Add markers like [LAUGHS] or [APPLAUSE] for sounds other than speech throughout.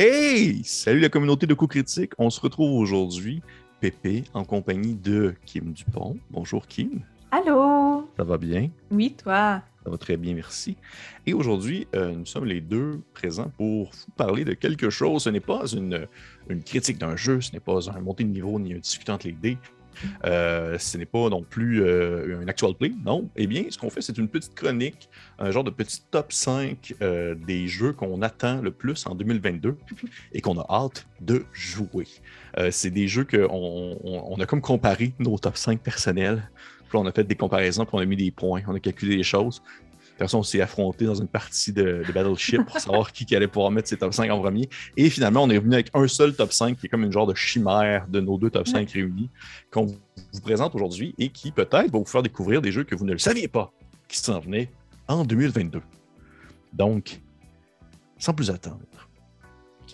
Hey! Salut la communauté de coups critiques. On se retrouve aujourd'hui, Pépé, en compagnie de Kim Dupont. Bonjour Kim. Allô? Ça va bien? Oui, toi? Ça va très bien, merci. Et aujourd'hui, euh, nous sommes les deux présents pour vous parler de quelque chose. Ce n'est pas une, une critique d'un jeu, ce n'est pas un montée de niveau ni un discutant entre les dés. Euh, ce n'est pas non plus euh, un actual play, non. Eh bien, ce qu'on fait, c'est une petite chronique, un genre de petit top 5 euh, des jeux qu'on attend le plus en 2022 [LAUGHS] et qu'on a hâte de jouer. C'est des jeux qu'on on, on a comme comparé nos top 5 personnels. Puis on a fait des comparaisons, puis on a mis des points, on a calculé des choses. Façon, on s'est affronté dans une partie de, de Battleship pour savoir qui, qui allait pouvoir mettre ses top 5 en premier. Et finalement, on est revenu avec un seul top 5 qui est comme une genre de chimère de nos deux top 5 réunis qu'on vous présente aujourd'hui et qui peut-être va vous faire découvrir des jeux que vous ne le saviez pas qui s'en venaient en 2022. Donc, sans plus attendre,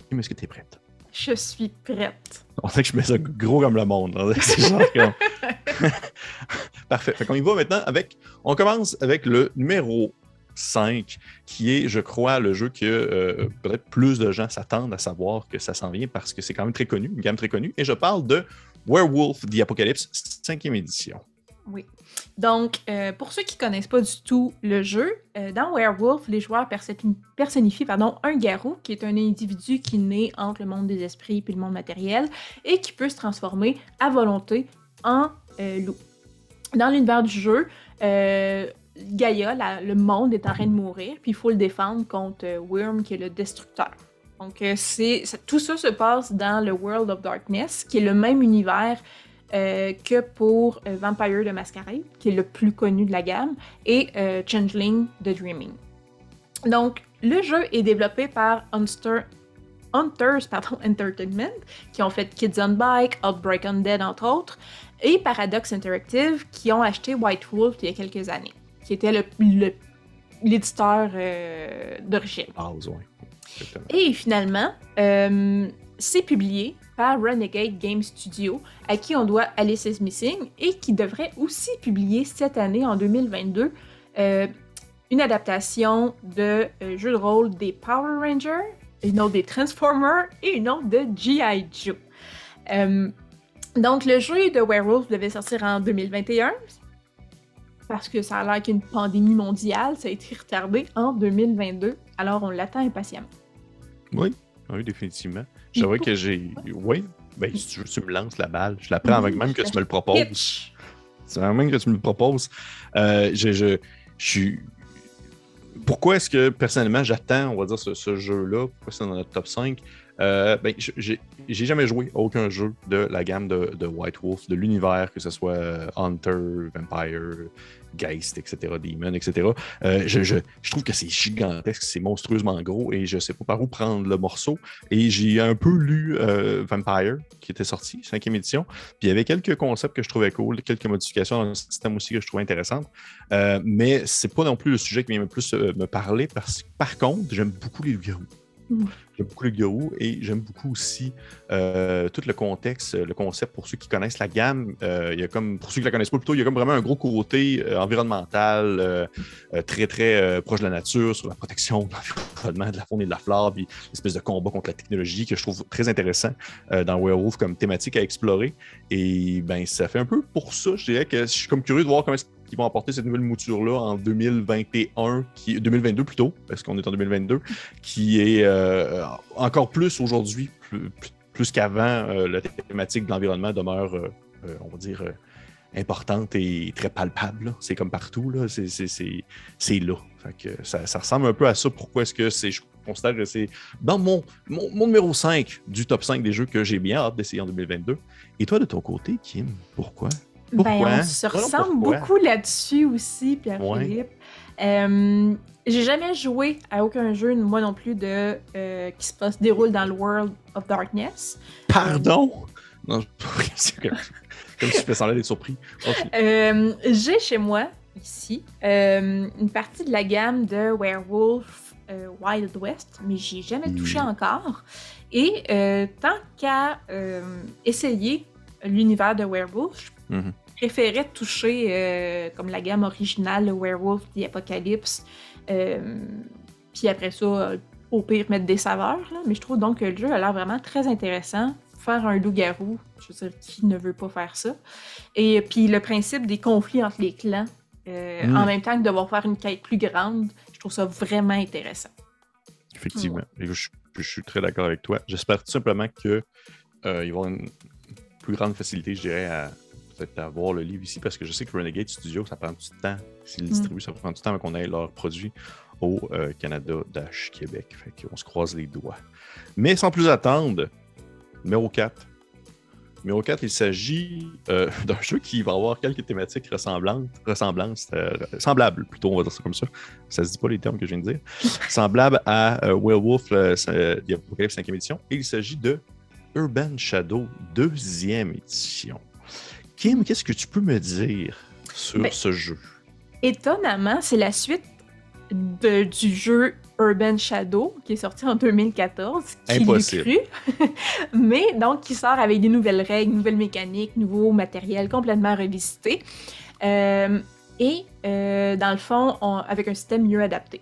Kim, est-ce que tu es prête? Je suis prête. On sait que je mets ça gros comme le monde. hein. C'est genre comme- [LAUGHS] [LAUGHS] Parfait. Fait qu'on y va maintenant avec. On commence avec le numéro 5, qui est, je crois, le jeu que euh, peut-être plus de gens s'attendent à savoir que ça s'en vient parce que c'est quand même très connu, une gamme très connue. Et je parle de Werewolf the Apocalypse, 5e édition. Oui. Donc, euh, pour ceux qui connaissent pas du tout le jeu, euh, dans Werewolf, les joueurs perso- personnifient pardon, un garou, qui est un individu qui naît entre le monde des esprits et le monde matériel, et qui peut se transformer à volonté en loup. Dans l'univers du jeu, euh, Gaïa, le monde est en train de mourir, puis il faut le défendre contre euh, Wyrm, qui est le destructeur. Donc, euh, tout ça se passe dans le World of Darkness, qui est le même univers euh, que pour euh, Vampire de Masquerade, qui est le plus connu de la gamme, et euh, Changeling de Dreaming. Donc, le jeu est développé par Hunter, Hunters Entertainment, qui ont fait Kids on Bike, Outbreak Undead, entre autres, et Paradox Interactive, qui ont acheté White Wolf il y a quelques années, qui était le- le- l'éditeur euh, d'origine. Ah, ouais. Et finalement, euh, c'est publié par Renegade Game Studio, à qui on doit Alice is Missing, et qui devrait aussi publier cette année, en 2022, euh, une adaptation de jeu de rôle des Power Rangers, une autre des Transformers et une autre de G.I. Joe. Donc, le jeu de Werewolf devait sortir en 2021, parce que ça a l'air qu'une pandémie mondiale, ça a été retardé en 2022, alors on l'attend impatiemment. Oui, oui, définitivement. J'avoue que j'ai. Oui, ben, si tu veux, tu me lances la balle. Je la prends même que tu me le proposes. C'est vraiment même que tu me le proposes. Euh, je, je, je suis. Pourquoi est-ce que personnellement j'attends, on va dire, ce, ce jeu-là? Pourquoi c'est dans notre top 5? Euh, ben, j'ai jamais joué aucun jeu de la gamme de, White Wolf, de l'univers, que ce soit euh, Hunter, Vampire, Geist, etc., Demon, etc. Euh, je, trouve que c'est gigantesque, c'est monstrueusement gros et je sais pas par où prendre le morceau. Et j'ai un peu lu euh, Vampire, qui était sorti, cinquième édition. Puis il y avait quelques concepts que je trouvais cool, quelques modifications dans le système aussi que je trouvais intéressantes. Euh, mais c'est pas non plus le sujet qui vient le plus me parler parce que par contre, j'aime beaucoup les loups-garous. J'aime beaucoup les loups-garous et j'aime beaucoup aussi euh, tout le contexte, le concept pour ceux qui connaissent la gamme. Euh, il y a comme, pour ceux qui la connaissent pas plutôt, il y a comme vraiment un gros côté euh, environnemental, très très proche de la nature, sur la protection de l'environnement, de la faune et de la flore, puis l'espèce de combat contre la technologie que je trouve très intéressant dans Werewolf comme thématique à explorer. Et ben ça fait un peu pour ça, je dirais que je suis comme curieux de voir comment qu'ils vont apporter cette nouvelle mouture-là en 2021, qui, 2022 plutôt, parce qu'on est en 2022, qui est euh, encore plus aujourd'hui, plus, qu'avant, euh, la thématique de l'environnement demeure, euh, on va dire, importante et très palpable. C'est comme partout, là. C'est, là. Ça, ressemble un peu à ça. Pourquoi est-ce que c'est. Je constate que c'est dans mon, mon, mon numéro 5 du top 5 des jeux que j'ai bien hâte d'essayer en 2022. Et toi, de ton côté, Kim, pourquoi? Ben, on se ressemble pourquoi. beaucoup là-dessus aussi, Pierre-Philippe. Euh, j'ai jamais joué à aucun jeu, moi non plus, de, euh, qui se passe, déroule dans le World of Darkness. Pardon? Non, [LAUGHS] comme, comme si je fais semblant d'être surpris. Ok. Euh, j'ai chez moi, ici, euh, une partie de la gamme de Werewolf Wild West, mais j'y ai jamais touché Mm. encore. Et tant qu'à essayer l'univers de Werewolf, Mhm. je préférais toucher euh, comme la gamme originale, le Werewolf, The Apocalypse. Euh, puis après ça, au pire mettre des saveurs, là, mais je trouve donc que le jeu a l'air vraiment très intéressant. Faire un loup-garou, je veux dire, qui ne veut pas faire ça? Et puis le principe des conflits entre les clans, euh, Mm. en même temps que devoir faire une quête plus grande, je trouve ça vraiment intéressant. Effectivement. Et je, je suis très d'accord avec toi. J'espère tout simplement que euh, avoir une plus grande facilité, je dirais, à peut-être avoir le livre ici, parce que je sais que Renegade Studio, ça prend du temps. S'ils le Mm. distribuent, ça prend du temps avant qu'on ait leurs produits au euh, Canada dash Québec. Fait qu'on se croise les doigts. Mais sans plus attendre, numéro 4. Numéro 4, il s'agit euh, [LAUGHS] d'un jeu qui va avoir quelques thématiques ressemblantes, ressemblantes, euh, semblables plutôt, on va dire ça comme ça. Ça se dit pas les termes que je viens de dire. [LAUGHS] Semblable à euh, Werewolf, The Apocalypse 5e édition. Et il s'agit de Urban Shadow, deuxième édition. Kim, qu'est-ce que tu peux me dire sur Ben, ce jeu? Étonnamment, c'est la suite de- du jeu Urban Shadow qui est sorti en 2014. Qui Impossible. cru? [LAUGHS] Mais donc qui sort avec des nouvelles règles, nouvelles mécaniques, nouveaux matériels complètement revisités. Euh, et euh, dans le fond, on- avec un système mieux adapté.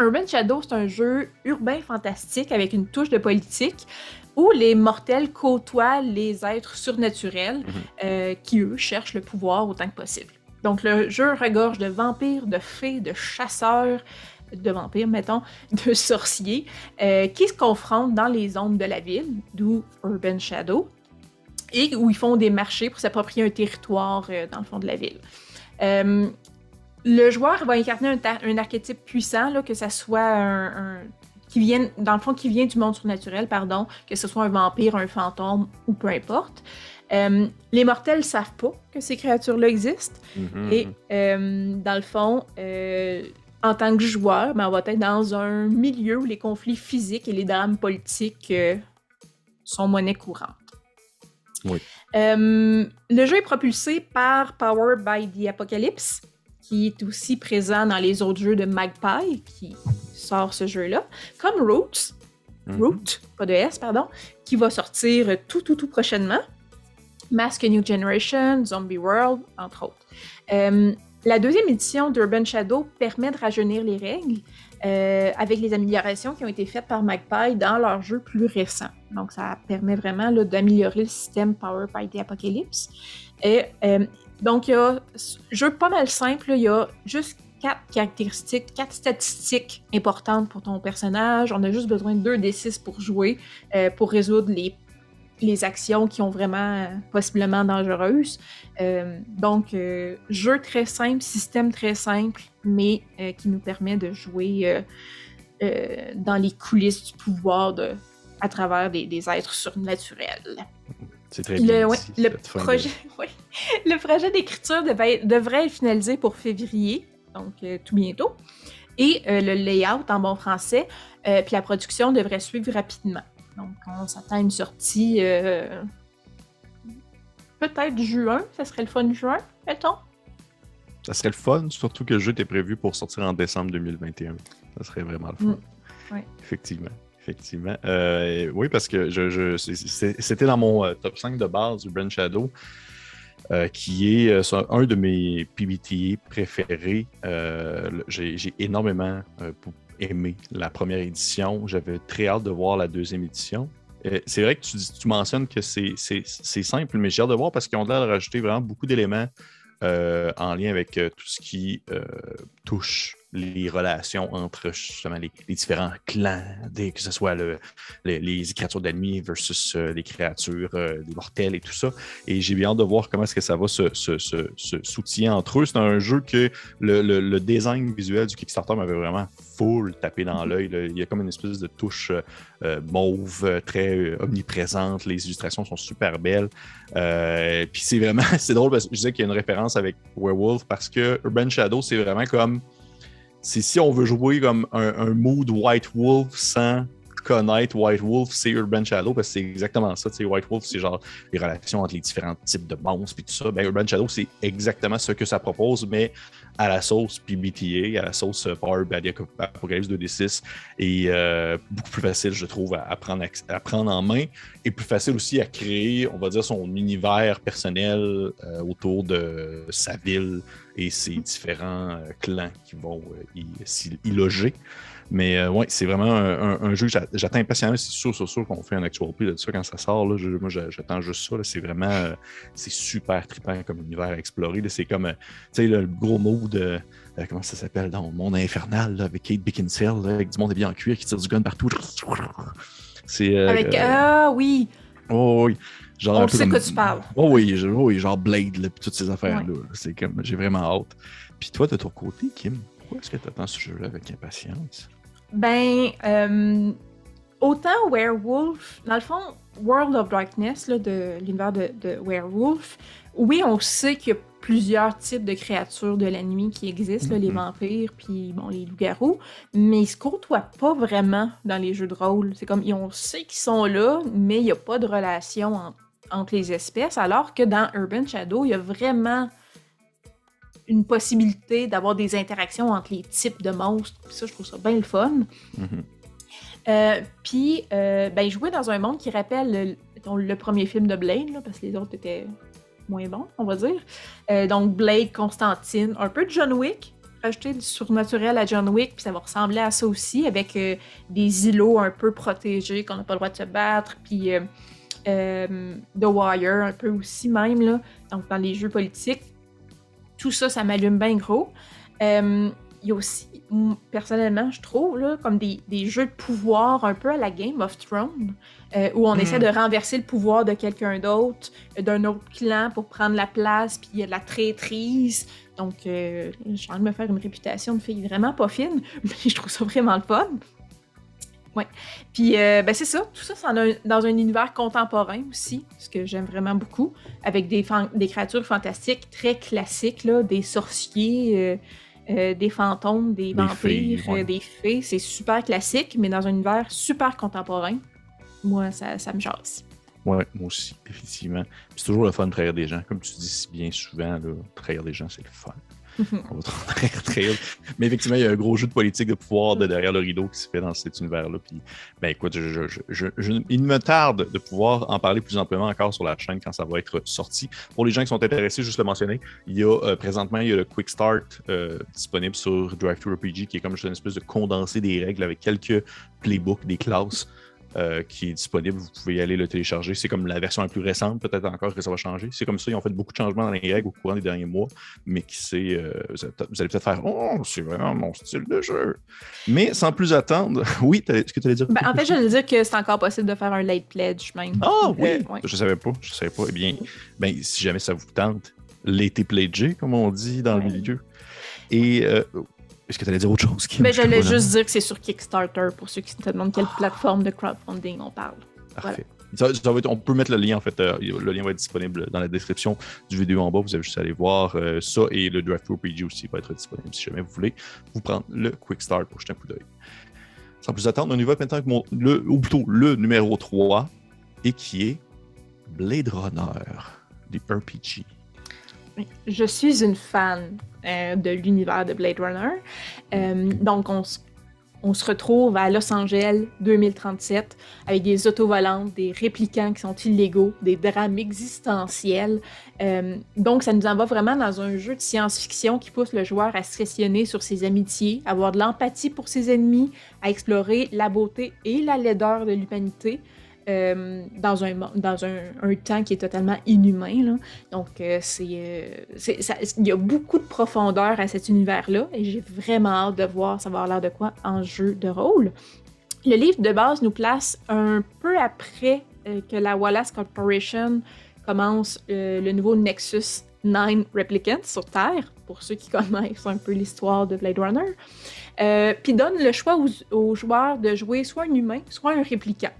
Urban Shadow, c'est un jeu urbain fantastique avec une touche de politique où les mortels côtoient les êtres surnaturels Mhm. euh, qui, eux, cherchent le pouvoir autant que possible. Donc, le jeu regorge de vampires, de fées, de chasseurs, de vampires, mettons, [LAUGHS] de sorciers, euh, qui se confrontent dans les zones de la ville, d'où Urban Shadow, et où ils font des marchés pour s'approprier un territoire euh, dans le fond de la ville. Le joueur va incarner un, archétype puissant, là, que ça soit un, un- qui vienne, dans le fond, qui vient du monde surnaturel, pardon, que ce soit un vampire, un fantôme ou peu importe. Euh, les mortels savent pas que ces créatures-là existent. Mhm. Et euh, dans le fond, euh, en tant que joueur, ben, on va être dans un milieu où les conflits physiques et les drames politiques sont monnaie courante. Oui. Le jeu est propulsé par Power by the Apocalypse, qui est aussi présent dans les autres jeux de Magpie, qui sort ce jeu-là, comme Roots, Mhm. Root, pas de S, pardon, qui va sortir tout, tout, tout prochainement. Mask New Generation, Zombie World, entre autres. Euh, la deuxième édition d'Urban Shadow permet de rajeunir les règles euh, avec les améliorations qui ont été faites par Magpie dans leurs jeux plus récents. Donc, ça permet vraiment d'améliorer le système Power by the Apocalypse. Et, euh, donc, il y a jeu pas mal simple. Il y a juste quatre caractéristiques, quatre statistiques importantes pour ton personnage. On a juste besoin de 2 des 6 pour jouer, euh, pour résoudre les, les actions qui ont vraiment euh, possiblement dangereuses. Euh, donc, jeu très simple, système très simple, mais qui nous permet de jouer dans les coulisses du pouvoir de, à travers des, des êtres surnaturels. C'est très bien. Le, ouais, dit, le de- projet, [LAUGHS] ouais. le projet d'écriture devait- devrait être finalisé pour février, donc euh, tout bientôt. Et euh, le layout en bon français, euh, puis la production devrait suivre rapidement. Donc, on s'attend à une sortie euh, peut-être juin, ça serait le fun juin, mettons. Ça serait le fun, surtout que le jeu était prévu pour sortir en décembre 2021. Ça serait vraiment le fun. Mm. Ouais. Effectivement. Effectivement. Euh, oui, parce que je, c'était dans mon euh, top 5 de base du Brand Shadow, euh, qui est un de mes PBTA préférés. J'ai énormément aimé la première édition. J'avais très hâte de voir la deuxième édition. C'est vrai que tu, tu mentionnes que c'est simple, mais j'ai hâte de voir parce qu'ils ont l'air de rajouter vraiment beaucoup d'éléments en lien avec tout ce qui touche les relations entre justement les, les différents clans, des- que ce soit le- les, les créatures d'ennemis versus euh, les créatures euh, des mortels et tout ça. Et j'ai bien hâte de voir comment est-ce que ça va se, se, se, se soutiller entre eux. C'est un jeu que le, le- le design visuel du Kickstarter m'avait vraiment full tapé dans l'œil. là. Il y a comme une espèce de touche euh, euh, mauve, très omniprésente. Les illustrations sont super belles. Puis c'est vraiment, [LAUGHS] c'est drôle parce que je disais qu'il y a une référence avec Werewolf parce que Urban Shadow, c'est vraiment comme si on veut jouer comme un, un mood White Wolf sans connaître White Wolf, c'est Urban Shadow parce que c'est exactement ça. White Wolf, c'est genre les relations entre les différents types de monstres et tout ça. Ben, Urban Shadow, c'est exactement ce que ça propose, mais à la sauce PBTA, à la sauce euh, Power the Apocalypse 2D6 et euh, beaucoup plus facile, je trouve, à, prendre, à prendre en main et plus facile aussi à créer, on va dire, son univers personnel euh, autour de sa ville et ses différents clans qui vont y, y loger. Mais euh, ouais, c'est vraiment un, jeu que j'attends impatiemment. C'est sûr, sûr, sûr qu'on fait un actual play de ça quand ça sort. Là, moi, j'attends juste ça. C'est vraiment euh, c'est super trippant comme univers à explorer. C'est comme, euh, tu sais, le gros mot de. comment ça s'appelle dans le monde infernal avec Kate Beckinsale, avec du monde bien en cuir qui tire du gun partout. C'est. avec. Ah oui! Oh, oui! Genre On sait que tu parles. Oh oui, oui, genre Blade, là, toutes ces affaires-là. C'est comme, j'ai vraiment hâte. Puis toi, de ton côté, Kim, pourquoi est-ce que tu attends ce jeu-là avec impatience? Ben, euh, autant Werewolf, dans le fond, World of Darkness, là, de l'univers de, Werewolf, oui, on sait qu'il y a plusieurs types de créatures de la nuit qui existent, les mm-hmm. vampires, puis bon, les loups-garous, mais ils se côtoient pas vraiment dans les jeux de rôle. C'est comme, on sait qu'ils sont là, mais il n'y a pas de relation entre les espèces, alors que dans Urban Shadow, il y a vraiment une possibilité d'avoir des interactions entre les types de monstres. Ça, je trouve ça bien le fun. Mm-hmm. Euh, puis, euh, ben, jouer dans un monde qui rappelle le, premier film de Blade, parce que les autres étaient moins bons, on va dire. Euh, donc, Blade, Constantine, un peu de John Wick, rajouter du surnaturel à John Wick, puis ça va ressembler à ça aussi, avec des îlots un peu protégés, qu'on n'a pas le droit de se battre, puis The Wire, un peu aussi même, là, donc dans les jeux politiques tout ça, ça m'allume bien gros. Euh, il y a aussi, personnellement, je trouve, là, comme des, jeux de pouvoir un peu à la Game of Thrones, euh, où on essaie mhm. de renverser le pouvoir de quelqu'un d'autre, euh, d'un autre clan pour prendre la place, puis il y a de la traîtrise. Donc, euh, j'ai envie de me faire une réputation de fille vraiment pas fine, [LAUGHS] mais je trouve ça vraiment le fun. Ouais. Puis, euh, ben c'est ça. Tout ça, c'est dans un univers contemporain aussi, ce que j'aime vraiment beaucoup, avec des, des créatures fantastiques très classiques, là, des sorciers, euh, euh, des fantômes, des, vampires, des fées. C'est super classique, mais dans un univers super contemporain. Moi, ça, ça me chasse. Ouais, moi aussi, [LAUGHS] effectivement. c'est toujours le fun de trahir des gens. Comme tu dis si bien souvent, là, trahir des gens, c'est le fun. [LAUGHS] [LAUGHS] Mais effectivement, il y a un gros jeu de politique de pouvoir de derrière le rideau qui se fait dans cet univers-là. Puis, ben écoute, il me tarde de pouvoir en parler plus amplement encore sur la chaîne quand ça va être sorti. Pour les gens qui sont intéressés, juste le mentionner, il y a euh, présentement il y a le Quick Start euh, disponible sur Drive RPG qui est comme une espèce de condensé des règles avec quelques playbooks, des classes. Euh, qui est disponible. Vous pouvez y aller le télécharger. C'est comme la version la plus récente, peut-être encore que ça va changer. C'est comme ça, ils ont fait beaucoup de changements dans les règles au courant des derniers mois, mais qui sait, euh, vous allez peut-être faire Oh, c'est vraiment mon style de jeu. Mais sans plus attendre, [LAUGHS] oui, ce que tu allais dire? Ben, en fait, je voulais dire que c'est encore possible de faire un late pledge même. Ah oui! Euh, je savais pas, je savais pas. Eh bien, ben, si jamais ça vous tente, l'été pledgé, comme on dit dans le milieu. Et est-ce que tu allais dire autre chose? Mais ben, j'allais juste dire que c'est sur Kickstarter pour ceux qui se demandent quelle plateforme de crowdfunding on parle. Parfait. on peut mettre le lien, en fait. Euh, le lien va être disponible dans la description du vidéo en bas. Vous avez juste à aller voir euh, ça et le Drive PG aussi va être disponible si jamais vous voulez vous prendre le Quick Start pour jeter un coup d'œil. Sans plus attendre, on y va maintenant avec mon, le, ou plutôt le numéro 3 et qui est Blade Runner du RPG. Je suis une fan euh, de l'univers de Blade Runner. Euh, donc, on, se retrouve à Los Angeles 2037 avec des autos volantes, des réplicants qui sont illégaux, des drames existentiels. Euh, donc, ça nous envoie vraiment dans un jeu de science-fiction qui pousse le joueur à se questionner sur ses amitiés, à avoir de l'empathie pour ses ennemis, à explorer la beauté et la laideur de l'humanité. Euh, dans, un, temps qui est totalement inhumain. Donc, euh, euh, il y a beaucoup de profondeur à cet univers-là et j'ai vraiment hâte de voir ça va avoir l'air de quoi en jeu de rôle. Le livre de base nous place un peu après que la Wallace Corporation commence le nouveau Nexus 9 Replicants sur Terre, pour ceux qui [LAUGHS] connaissent un peu l'histoire de Blade Runner. Puis donne le choix aux, aux joueurs de jouer soit un humain, soit un répliquant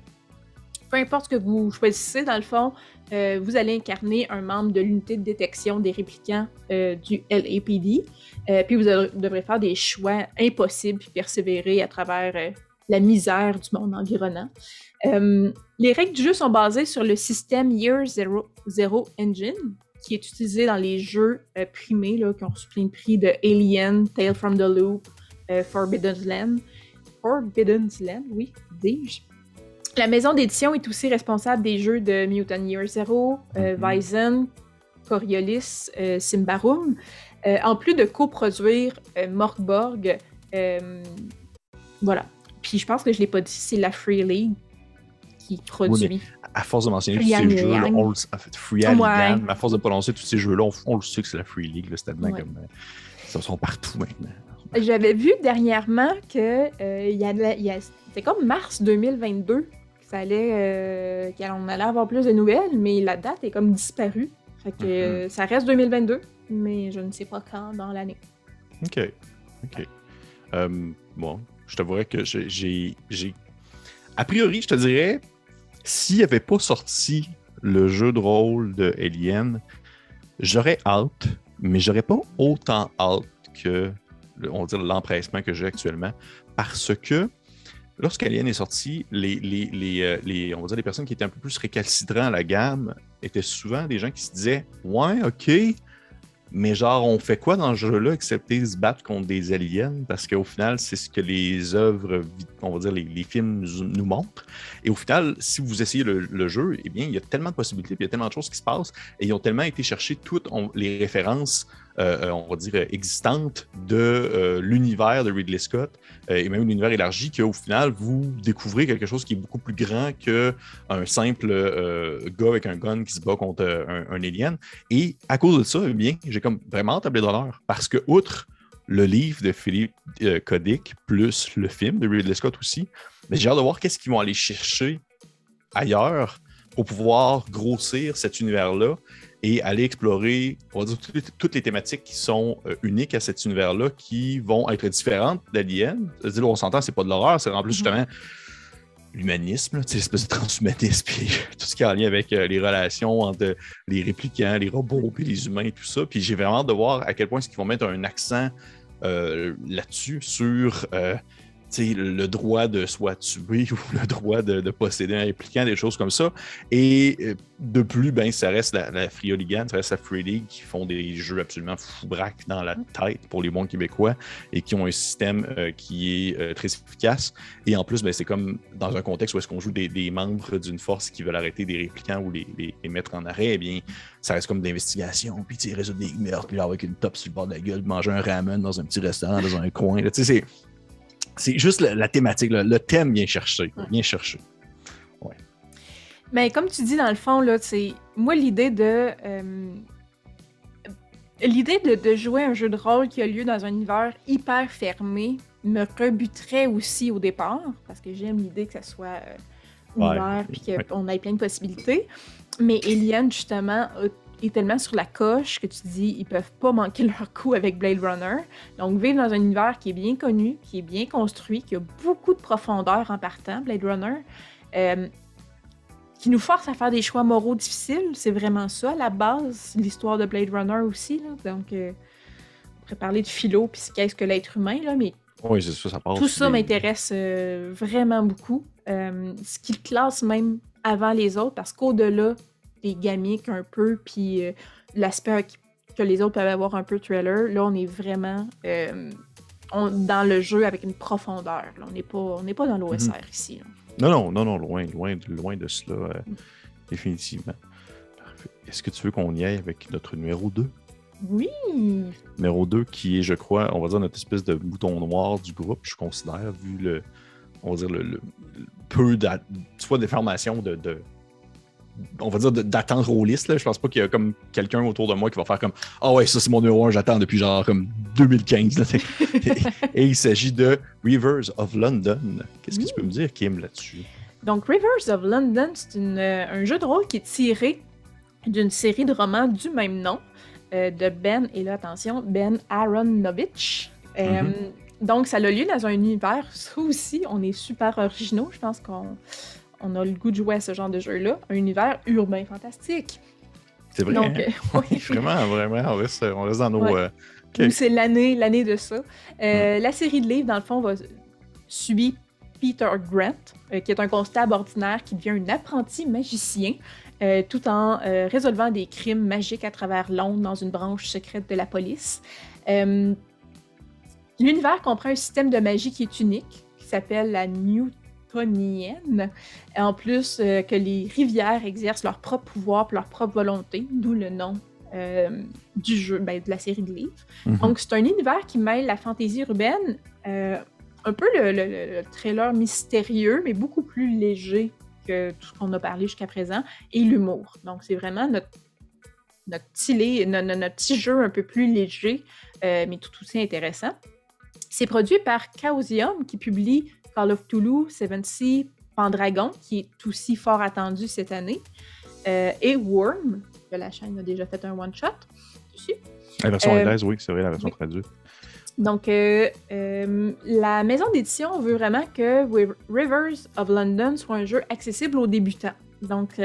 peu importe ce que vous choisissez, dans le fond, euh, vous allez incarner un membre de l'unité de détection des réplicants euh, du LAPD. Euh, puis vous devrez faire des choix impossibles puis persévérer à travers la misère du monde environnant. les règles du jeu sont basées sur le système Year Zero, Zero Engine, qui est utilisé dans les jeux primés là, qui ont reçu plein de prix de Alien, Tale from the Loop, Forbidden Land. Forbidden Land, oui, dis-je. La maison d'édition est aussi responsable des jeux de Mutant Year Zero, euh, mhm. Coriolis, euh, Simbarum. Euh, en plus de coproduire euh, Morgborg, voilà. Puis je pense que je l'ai pas dit, c'est la Free League qui produit. à force de mentionner tous ces jeux-là, on le en fait, Free à force de prononcer tous ces jeux-là, on, le sait que c'est la Free League, c'est tellement comme. ça sont partout maintenant. J'avais vu dernièrement que il y a, c'est comme mars 2022 ça allait, qu'on allait avoir plus de nouvelles, mais la date est comme disparue. Fait que mm-hmm. ça reste 2022 mais je ne sais pas quand dans l'année. OK. OK. Euh, bon, je t'avouerais que j'ai. A priori, je te dirais, s'il n'y avait pas sorti le jeu de rôle de Alien, j'aurais hâte, mais j'aurais pas autant hâte que on va dire l'empressement que j'ai actuellement. Parce que lorsqu'Alien est sorti, les, les, euh, les, on va dire les personnes qui étaient un peu plus récalcitrants à la gamme étaient souvent des gens qui se disaient Ouais, ok, mais genre, on fait quoi dans ce jeu-là, excepté se battre contre des aliens? Parce qu'au final, c'est ce que les œuvres, on va dire, les, films nous, montrent. Et au final, si vous essayez le, jeu, eh bien, il y a tellement de possibilités, il y a tellement de choses qui se passent, et ils ont tellement été chercher toutes les références euh, euh, on va dire, existantes de euh, l'univers de Ridley Scott et même l'univers élargi qu'au final, vous découvrez quelque chose qui est beaucoup plus grand qu'un simple gars avec un gun qui se bat contre un, alien. Et à cause de ça, eh bien, j'ai comme vraiment tablé d'honneur parce que, outre le livre de Philippe Kodik plus le film de Ridley Scott aussi, j'ai hâte de voir qu'est-ce qu'ils vont aller chercher ailleurs pour pouvoir grossir cet univers-là et aller explorer toutes, les, thématiques qui sont euh, uniques à cet univers-là, qui vont être différentes d'Alien. On s'entend, c'est pas de l'horreur, c'est en plus mhm. justement l'humanisme, l'espèce de transhumanisme, [LAUGHS] puis tout ce qui est en lien avec euh, les relations entre les réplicants, les robots, puis les humains, et tout ça. Puis j'ai vraiment hâte de voir à quel point est-ce qu'ils vont mettre un accent euh, là-dessus, sur le droit de soit tuer [LAUGHS] ou le droit de, posséder un répliquant, des choses comme ça. Et euh, de plus, ben, ça reste la, la Free ça reste la Free League qui font des jeux absolument fou dans la tête pour les bons Québécois et qui ont un système euh, qui est euh, très efficace. Et en plus, ben, c'est comme dans un contexte où est-ce qu'on joue des, membres d'une force qui veulent arrêter des réplicants ou les, mettre en arrêt, eh bien, ça reste comme d'investigation, puis résoudre des meurtres, puis avec une top sur le bord de la gueule, manger un ramen dans un petit restaurant, dans un coin. Tu sais, c'est juste la, thématique, le thème bien cherché. Bien cherché. Ouais. Mais comme tu dis, dans le fond, là, moi l'idée de. Euh, l'idée de, jouer un jeu de rôle qui a lieu dans un univers hyper fermé me rebuterait aussi au départ, parce que j'aime l'idée que ça soit euh, ouvert et qu'on ait plein de possibilités. Mais Eliane, justement, a est tellement sur la coche que tu dis ils peuvent pas manquer [LAUGHS] leur coup avec Blade Runner. Donc vivre dans un univers qui est bien connu, qui est bien construit, qui a beaucoup de profondeur en partant, Blade Runner, euh, qui nous force à faire des choix moraux difficiles. C'est vraiment ça la base, l'histoire de Blade Runner aussi. Donc euh, on pourrait parler de philo puis qu'est-ce que l'être humain là, mais oui, ça, ça Tout ça m'intéresse euh, vraiment beaucoup. ce qui classe même avant les autres, parce qu'au-delà des gamiques un peu, puis euh, l'aspect que les autres peuvent avoir un peu trailer. Là, on est vraiment euh, dans le jeu avec une profondeur. On n'est pas, on pas dans l'OSR mhm. ici. Non, non, non, non, loin, loin, loin de cela, euh, mm. définitivement. Est-ce que tu veux qu'on y aille avec notre numéro 2? Oui! Numéro 2, qui est, je crois, on va dire notre espèce de bouton noir du groupe, je considère, vu le, on va dire, le, peu de, soit d'informations de, de, on va dire, d'attendre aux listes. Là. Je pense pas qu'il y a comme quelqu'un autour de moi qui va faire comme Ah ouais, ça c'est mon numéro 1, j'attends depuis genre comme 2015. [LAUGHS] et, il s'agit de Rivers of London. Qu'est-ce que tu peux me dire, Kim, là-dessus? Donc, Rivers of London, c'est euh, un jeu de rôle qui est tiré d'une série de romans du même nom euh, de Ben, et là, attention, Ben Aronovich. Euh, mm-hmm. Donc, ça a lieu dans un univers, ça aussi, on est super originaux. Je pense qu'on on a le goût de jouer à ce genre de jeu-là, un univers urbain fantastique. C'est vrai. Donc, hein? [LAUGHS] oui. [LAUGHS] vraiment, vraiment, on reste, on reste dans nos. Euh, c'est l'année, l'année de ça. Euh, la série de livres, dans le fond, va suivre Peter Grant, euh, qui est un constable ordinaire qui devient un apprenti magicien, tout en résolvant des crimes magiques à travers Londres dans une branche secrète de la police. L'univers comprend un système de magie qui est unique, qui s'appelle la New en plus euh, que les rivières exercent leur propre pouvoir, leur propre volonté, d'où le nom du jeu, ben, de la série de livres. Mhm. Donc, c'est un univers qui mêle la fantaisie urbaine, un peu le, trailer mystérieux, mais beaucoup plus léger que tout ce qu'on a parlé jusqu'à présent, et l'humour. Donc, c'est vraiment notre, notre, petit, notre, petit jeu un peu plus léger, mais tout aussi intéressant. C'est produit par Chaosium, qui publie Call of Toulouse, Seven Sea, Pendragon, qui est aussi fort attendu cette année, euh, et Worm, que la chaîne a déjà fait un one-shot dessus. La version euh, anglaise, oui, c'est vrai, la version traduite. Donc, euh, la maison d'édition veut vraiment que Rivers of London soit un jeu accessible aux débutants. Donc,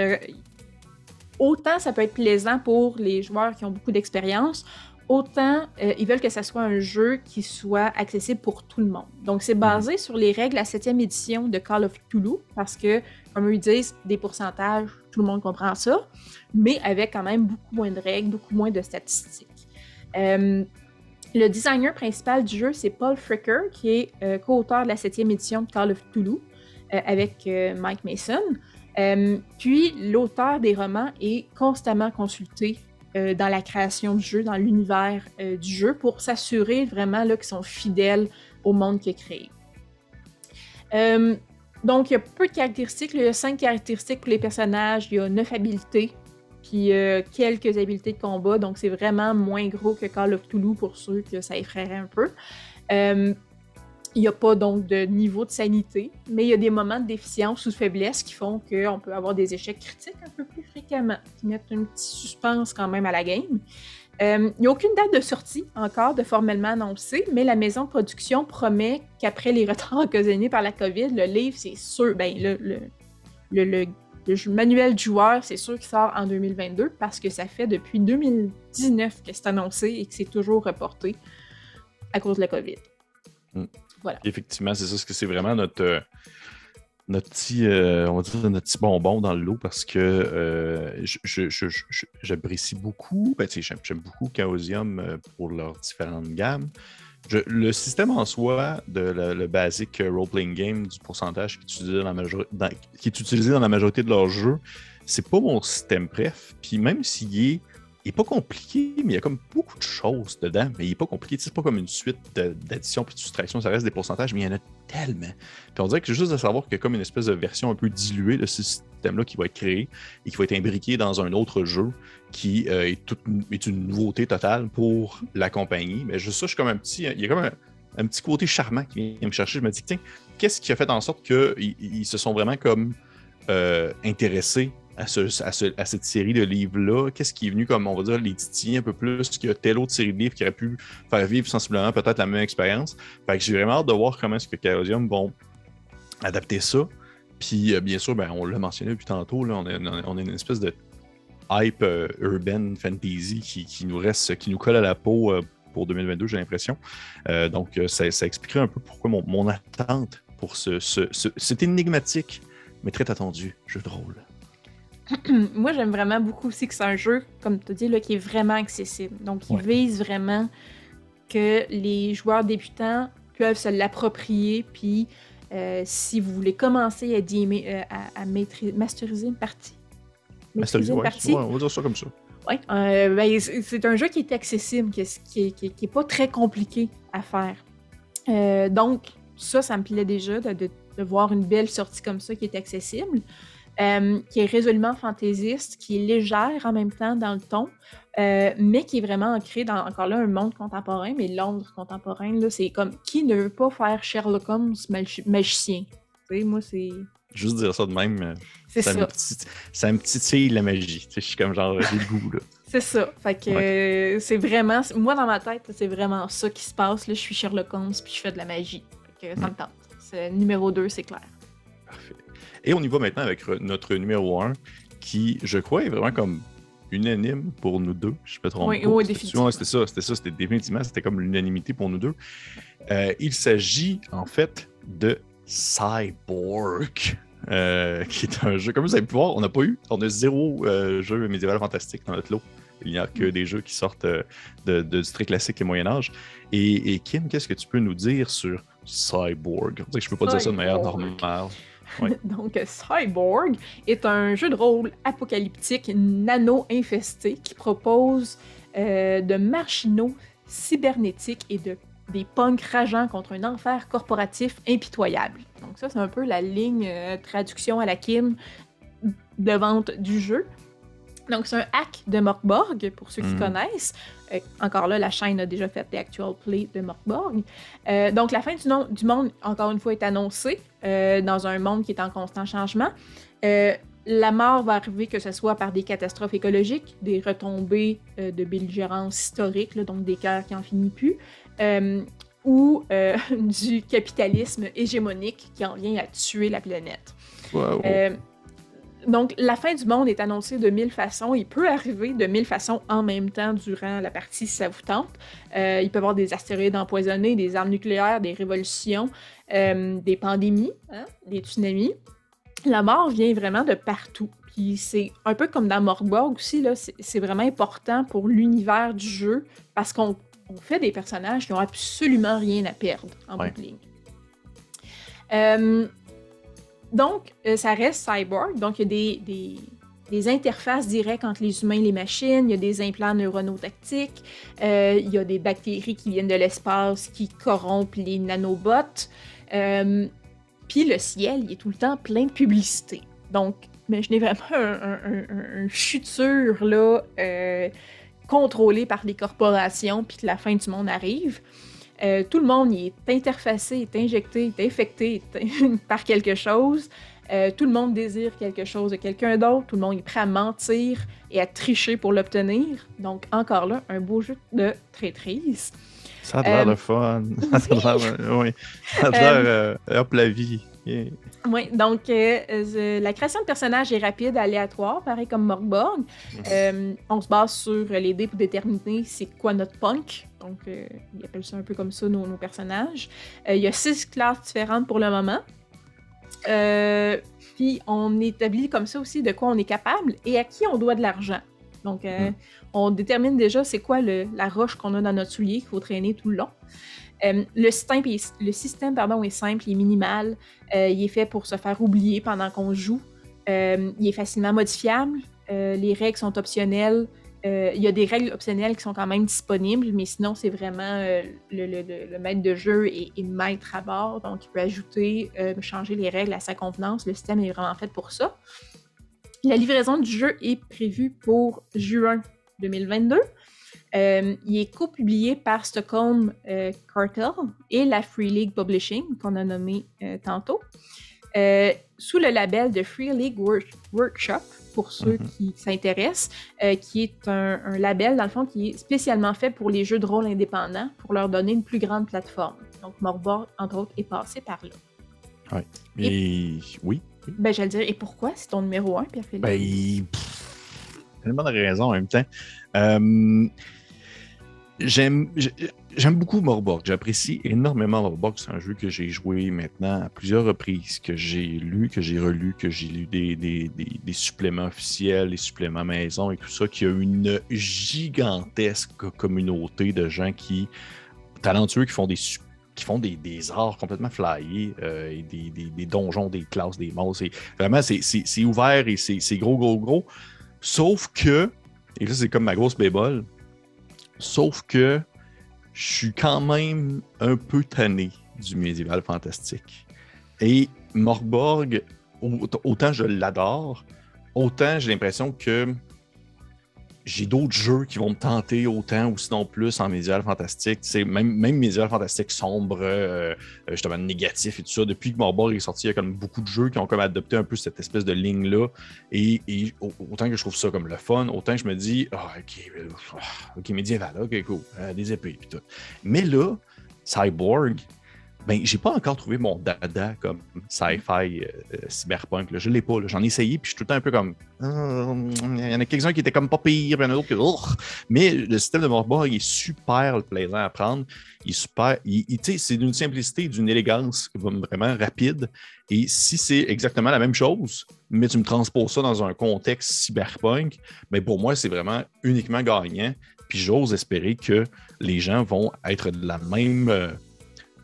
autant ça peut être plaisant pour les joueurs qui ont beaucoup d'expérience, autant euh, ils veulent que ça soit un jeu qui soit accessible pour tout le monde. Donc, c'est basé sur les règles la septième édition de Call of Cthulhu, parce que, comme ils disent, des pourcentages, tout le monde comprend ça, mais avec quand même beaucoup moins de règles, beaucoup moins de statistiques. Euh, le designer principal du jeu, c'est Paul Fricker, qui est euh, co-auteur de la septième édition de Call of Cthulhu, avec Mike Mason. puis, l'auteur des romans est constamment consulté euh, dans la création du jeu, dans l'univers euh, du jeu, pour s'assurer vraiment qu'ils sont fidèles au monde qu'il a créé. Euh, donc, il y a peu de caractéristiques. il y a cinq caractéristiques pour les personnages. Il y a neuf habilités, puis quelques habilités de combat. Donc, c'est vraiment moins gros que Call of Toulouse pour ceux que ça effraierait un peu. Il n'y a pas donc de niveau de sanité, mais il y a des moments de déficience ou de faiblesse qui font qu'on peut avoir des échecs critiques un peu plus fréquemment, qui mettent un petit suspense quand même à la game. Euh, il n'y a aucune date de sortie encore de formellement annoncée, mais la maison de production promet qu'après les retards [LAUGHS] occasionnés par la COVID, le livre, c'est sûr, ben, le, manuel du joueur, c'est sûr qu'il sort en 2022 parce que ça fait depuis 2019 que c'est annoncé et que c'est toujours reporté à cause de la COVID. Mm. Effectivement, c'est ça, que c'est vraiment notre, euh, notre petit, euh, on va dire notre petit bonbon dans le lot parce que euh, j'apprécie beaucoup, ben, j'aime beaucoup Chaosium pour leurs différentes gammes. le système en soi de le basic role-playing game du pourcentage qui est, utilisé dans la qui est utilisé dans la majorité de leurs jeux, c'est pas mon système préf. Puis même s'il est il n'est pas compliqué, mais il y a comme beaucoup de choses dedans. Mais il n'est pas compliqué. C'est pas comme une suite d'addition puis de soustraction. Ça reste des pourcentages, mais il y en a tellement. Puis on dirait que juste de savoir qu'il y a comme une espèce de version un peu diluée de ce système-là qui va être créé et qui va être imbriqué dans un autre jeu qui euh, est, une nouveauté totale pour la compagnie. Mais juste ça, je suis comme un petit. Il y a comme un, petit côté charmant qui vient me chercher. Je me dis, tiens, qu'est-ce qui a fait en sorte qu'ils se sont vraiment comme euh, intéressés à, cette série de livres-là? Qu'est-ce qui est venu comme, on va dire, les titiller un peu plus que telle autre série de livres qui aurait pu faire vivre sensiblement peut-être la même expérience? Fait que j'ai vraiment hâte de voir comment est-ce que Chaosium vont adapter ça. Puis, euh, bien sûr, ben, on l'a mentionné depuis tantôt, là, on, a, on une espèce de hype euh, urban fantasy qui, nous reste, qui nous colle à la peau euh, pour 2022, j'ai l'impression. donc, ça, expliquerait un peu pourquoi mon, attente pour ce, cet énigmatique, mais très attendu jeu de rôle. [CLEARS THROAT] moi, j'aime vraiment beaucoup aussi que c'est un jeu, comme tu dis, là, qui est vraiment accessible. Donc, il vise vraiment que les joueurs débutants peuvent se l'approprier. Puis, euh, si vous voulez commencer à, euh, à, masteriser une partie, masteriser une partie, on va dire ça comme ça. Oui, euh, ben, c'est un jeu qui est accessible, qui n'est pas très compliqué à faire. donc, ça, ça me plaît déjà de, de, voir une belle sortie comme ça qui est accessible. Euh, qui est résolument fantaisiste, qui est légère en même temps dans le ton, euh, mais qui est vraiment ancré dans, encore là, un monde contemporain, mais Londres contemporain, là, c'est comme, qui ne veut pas faire Sherlock Holmes magicien? Tu sais, moi, c'est... Juste dire ça de même, euh, c'est ça. ça me titille la magie. Tu sais, je suis comme genre, j'ai le goût, là. [LAUGHS] C'est ça. Fait que c'est vraiment. Moi, dans ma tête, c'est vraiment ça qui se passe. Là, je suis Sherlock Holmes puis je fais de la magie. Fait que ça me tente. Numéro 2, c'est clair. Et on y va maintenant avec notre numéro 1, qui, je crois, est vraiment comme unanime pour nous deux. Je peux tromper. Oui, oui, définitivement. C'était ça, c'était ça, c'était définitivement, c'était comme l'unanimité pour nous deux. Euh, il s'agit en fait de Cyborg. Euh, [LAUGHS] qui est un jeu, comme vous avez pu voir, on n'a pas eu, on a zéro euh, jeu médiéval fantastique dans notre lot. Il n'y a que mm. des jeux qui sortent de, du très classique et Moyen-Âge. Et, Kim, qu'est-ce que tu peux nous dire sur Cyborg? Je ne peux pas dire ça de manière normale. [LAUGHS] Donc, Cyborg est un jeu de rôle apocalyptique nano-infesté qui propose euh, de marginaux cybernétiques et de, des punks rageants contre un enfer corporatif impitoyable. Donc, ça, c'est un peu la ligne euh, traduction à la Kim de vente du jeu. Donc, c'est un hack de Morkborg, pour ceux qui Mhm. connaissent. Euh, encore là, la chaîne a déjà fait des actual plays de Morkborg. Euh, donc, la fin du, nom- du monde, encore une fois, est annoncée euh, dans un monde qui est en constant changement. La mort va arriver que ce soit par des catastrophes écologiques, des retombées de belligérance historique, là, donc des guerres qui en finissent plus, ou [LAUGHS] du capitalisme hégémonique qui en vient à tuer la planète. Wow. Donc, la fin du monde est annoncée de mille façons. Il peut arriver de mille façons en même temps durant la partie si ça vous tente. Euh, il peut y avoir des astéroïdes empoisonnés, des armes nucléaires, des révolutions, euh, des pandémies, hein, des tsunamis. La mort vient vraiment de partout. Puis c'est un peu comme dans Morgborg aussi, là, c'est vraiment important pour l'univers du jeu parce qu'on on fait des personnages qui n'ont absolument rien à perdre en Ouais. bout de ligne. Euh, donc, euh, ça reste cyborg. Donc, il y a des, des- des interfaces directes entre les humains et les machines. Il y a des implants neuronaux tactiques. euh, il y a des bactéries qui viennent de l'espace qui corrompent les nanobots. Euh, Puis le ciel, il est tout le temps plein de publicité. Donc, imaginez vraiment un, un, un- futur là, contrôlé par les corporations, puis que la fin du monde arrive. Euh, tout le monde il est interfacé, est injecté, est infecté [LAUGHS] par quelque chose. Euh, tout le monde désire quelque chose de quelqu'un d'autre. Tout le monde est prêt à mentir et à tricher pour l'obtenir. Donc, encore là, un beau jeu de traîtrise. Ça a l'air euh, de fun. [LAUGHS] Ça a [LAUGHS] l'air, euh, oui. Ça a l'air, hop, la vie. Oui, donc euh, euh, la création de personnages est rapide, aléatoire, pareil comme Morgborg. Euh, on se base sur les dés pour déterminer c'est quoi notre punk. Donc, euh, ils appellent ça un peu comme ça nos, nos personnages. Il y a six classes différentes pour le moment. Puis, on établit comme ça aussi de quoi on est capable et à qui on doit de l'argent. Donc, euh, Mm. on détermine déjà c'est quoi le- la roche qu'on a dans notre soulier qu'il faut traîner tout le long. Euh, le système, est, pardon, est simple, il est minimal. Euh, il est fait pour se faire oublier pendant qu'on joue. Euh, il est facilement modifiable. Les règles sont optionnelles. Il y a des règles optionnelles qui sont quand même disponibles, mais sinon, c'est vraiment le, maître de jeu et, et le maître à bord. Donc, il peut ajouter, changer les règles à sa convenance. Le système est vraiment fait pour ça. La livraison du jeu est prévue pour juin 2022. Euh, il est co-publié par Stockholm euh, Cartel et la Free League Publishing, qu'on a nommé euh, tantôt, sous le label de Free League Work- Workshop, pour ceux Mhm. qui s'intéressent, qui est un, un label, dans le fond, qui est spécialement fait pour les jeux de rôle indépendants, pour leur donner une plus grande plateforme. Donc, Morborg, entre autres, est passé par là. Et oui. Ben, j'allais dire, et pourquoi? C'est ton numéro un, Pierre-Philippe? Ben, pff, tellement de raisons en même temps. Euh, J'aime j'ai- j'aime beaucoup Morborg. J'apprécie énormément Morborg. C'est un jeu que j'ai joué maintenant à plusieurs reprises, que j'ai lu, que j'ai relu, que j'ai lu des, suppléments officiels, des suppléments maison et tout ça, qui a une gigantesque communauté de gens qui talentueux qui font des qui font des, arts complètement flyés, euh, des, donjons, des classes, des monstres. Vraiment, c'est- ouvert et c'est c'est gros, gros, gros. Sauf que, et là, c'est comme ma grosse bébole, sauf que je suis quand même un peu tanné du médiéval fantastique. Et Morborg, au- autant je l'adore, autant j'ai l'impression que j'ai d'autres jeux qui vont me tenter autant ou sinon plus en médiéval fantastique. Même, même médiéval fantastique sombre, euh, euh, justement négatif et tout ça. Depuis que Morborg est sorti, il y a comme beaucoup de jeux qui ont comme adopté un peu cette espèce de ligne-là. Et, et au- autant que je trouve ça comme le fun, autant que je me dis, ah, ok, ah, ok, médiéval, ok, cool, des épées et tout. Mais là, Cyborg, ben, j'ai pas encore trouvé mon dada comme sci-fi euh, euh, cyberpunk. Là. Je l'ai pas. J'en ai essayé, puis je suis tout le temps un peu comme. Euh, Il y en a quelques-uns qui étaient comme pas pire, puis il y en a d'autres qui. Urgh. Mais le système de Morborg il est super plaisant à prendre. Il est super. il- c'est d'une simplicité, d'une élégance vraiment rapide. Et si c'est exactement la même chose, mais tu me transposes ça dans un contexte cyberpunk, ben pour moi, c'est vraiment uniquement gagnant. Puis j'ose espérer que les gens vont être de la même.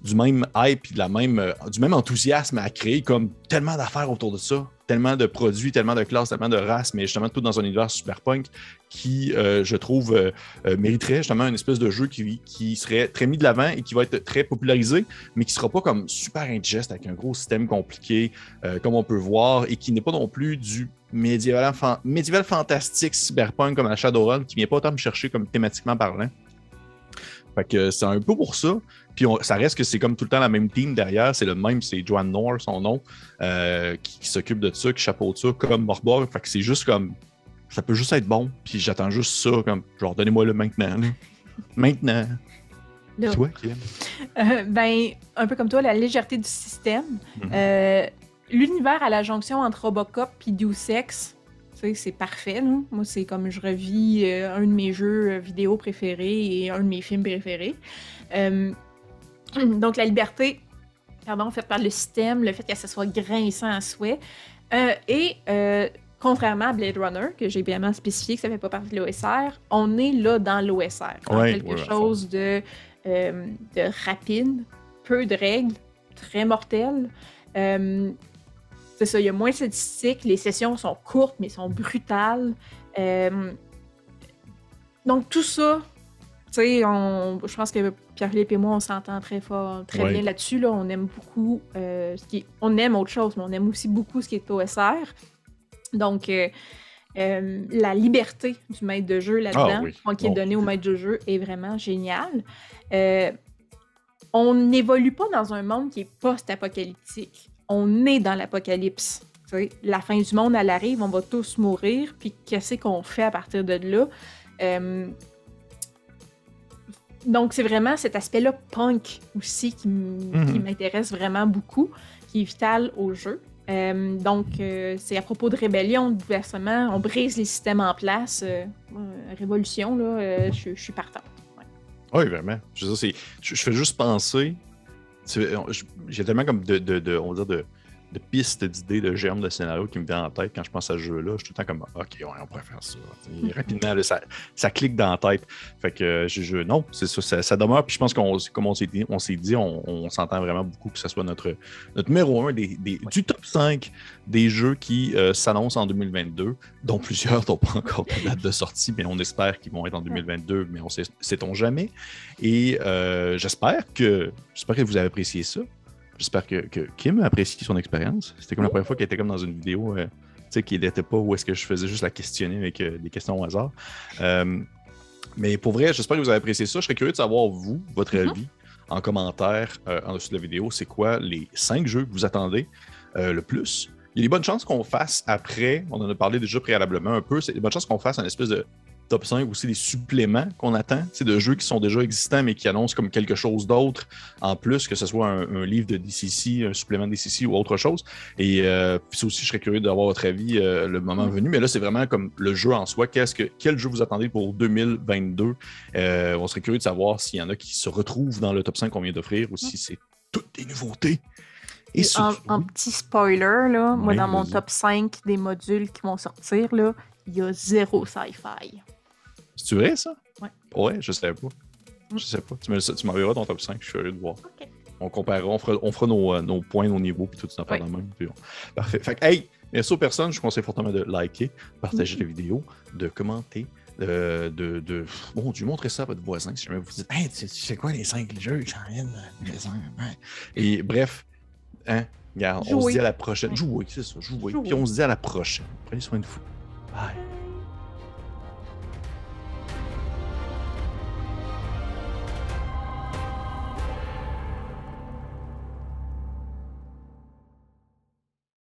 Du même hype, de la même, euh, du même enthousiasme à créer comme tellement d'affaires autour de ça, tellement de produits, tellement de classes, tellement de races, mais justement tout dans un univers super punk qui, euh, je trouve, euh, mériterait justement une espèce de jeu qui, qui, serait très mis de l'avant et qui va être très popularisé, mais qui sera pas comme super indigeste avec un gros système compliqué, comme on peut voir, et qui n'est pas non plus du médiéval, médiéval fantastique cyberpunk comme la Shadowrun, qui vient pas autant me chercher comme thématiquement parlant. Fait que c'est un peu pour ça. Puis ça reste que c'est comme tout le temps la même team derrière. C'est le même, c'est Joan Noor, son nom, euh, qui, s'occupe de ça, qui chapeaute ça, comme Morbor. Fait que c'est juste comme. Ça peut juste être bon. Puis j'attends juste ça, comme genre, donnez-moi le maintenant. [LAUGHS] maintenant. Toi, qui euh, Ben, un peu comme toi, la légèreté du système. Mhm. Euh, l'univers à la jonction entre Robocop et Deus c'est parfait. Moi, c'est comme je revis un de mes jeux vidéo préférés et un de mes films préférés. [CLEARS THROAT] Donc, la liberté, pardon, faite par le système, le fait que ça soit grinçant à souhait. Euh, et euh, contrairement à Blade Runner, que j'ai bien spécifié que ça ne fait pas partie de l'OSR, on est là dans l'OSR. quelque chose de, euh, de, rapide, peu de règles, très mortel. c'est ça, il y a moins de statistiques, les sessions sont courtes, mais sont brutales. donc, tout ça, tu sais, je pense que Pierre-Philippe et moi, on s'entend très fort, très bien là-dessus. Là. On aime beaucoup euh, ce qui On aime autre chose, mais on aime aussi beaucoup ce qui est OSR. Donc, euh, euh, la liberté du maître de jeu là-dedans, ah qui est donnée au maître de jeu, est vraiment géniale. on n'évolue pas dans un monde qui est post-apocalyptique. On est dans l'apocalypse. La fin du monde, elle arrive, on va tous mourir, puis qu'est-ce qu'on fait à partir de là? Donc, c'est vraiment cet aspect-là punk aussi qui mhm. m'intéresse vraiment beaucoup, qui est vital au jeu. Euh, donc, euh, c'est à propos de rébellion, de bouleversement. On brise les systèmes en place. Euh, révolution, là, je, suis partant. Oui, vraiment. Je, je, fais juste penser. J'ai tellement comme de, de, on va dire de de pistes d'idées, de germes de scénario qui me viennent en tête quand je pense à ce jeu-là. Je suis tout le temps comme OK, on pourrait faire ça. [LAUGHS] rapidement, ça, clique dans la tête. Fait que je, non, c'est ça, ça, demeure. Puis je pense qu'on, comme on s'est dit, on s'est dit, on, s'entend vraiment beaucoup que ce soit notre, notre numéro un des, du top 5 des jeux qui euh, s'annoncent en 2022, dont plusieurs n'ont pas encore de date de sortie, mais on espère qu'ils vont être en 2022, mais on sait, sait-on jamais. Et euh, j'espère que j'espère que vous avez apprécié ça. J'espère que, que, Kim apprécie son expérience. C'était comme la première fois qu'elle était comme dans une vidéo, euh, tu sais, qu'il n'était pas où est-ce que je faisais juste la questionner avec euh, des questions au hasard. Euh, mais pour vrai, j'espère que vous avez apprécié ça. Je serais curieux de savoir, vous, votre mm-hmm. avis en commentaire en dessous de la vidéo. C'est quoi les cinq jeux que vous attendez le plus? Il y a des bonnes chances qu'on fasse après, on en a parlé déjà préalablement un peu, c'est des bonnes chances qu'on fasse un espèce de top 5 aussi des suppléments qu'on attend, c'est de jeux qui sont déjà existants mais qui annoncent comme quelque chose d'autre en plus, que ce soit un, livre de DCC, un supplément de DCC ou autre chose. Et euh, ça aussi, je serais curieux d'avoir votre avis euh, le moment venu. Mais là, c'est vraiment comme le jeu en soi. Qu'est-ce que, quel jeu vous attendez pour 2022? Euh, on serait curieux de savoir s'il y en a qui se retrouvent dans le top 5 qu'on vient d'offrir ou si c'est toutes des nouveautés. Et, en, petit spoiler, là, moi, dans mon top 5 des modules qui vont sortir, là, il y a zéro sci-fi. C'est vrai, ça? Ouais. Ouais, je sais pas. Je sais pas. Tu m'enverras ton top 5, je suis curieux de voir. On comparera, on fera, on fera nos, euh, nos, points, nos niveaux, puis tout ça dans même. Parfait. Fait que, hey, merci aux personnes. Je vous conseille fortement de liker, partager mm-hmm. la vidéo, de commenter, de, de, de, Bon Dieu, montrez ça à votre voisin si jamais vous dites Hey, tu sais quoi les 5 jeux Et bref, hein, regarde, on se dit à la prochaine. Jouez, c'est ça, jouez. Puis on se dit à la prochaine. Prenez soin de vous. Bye.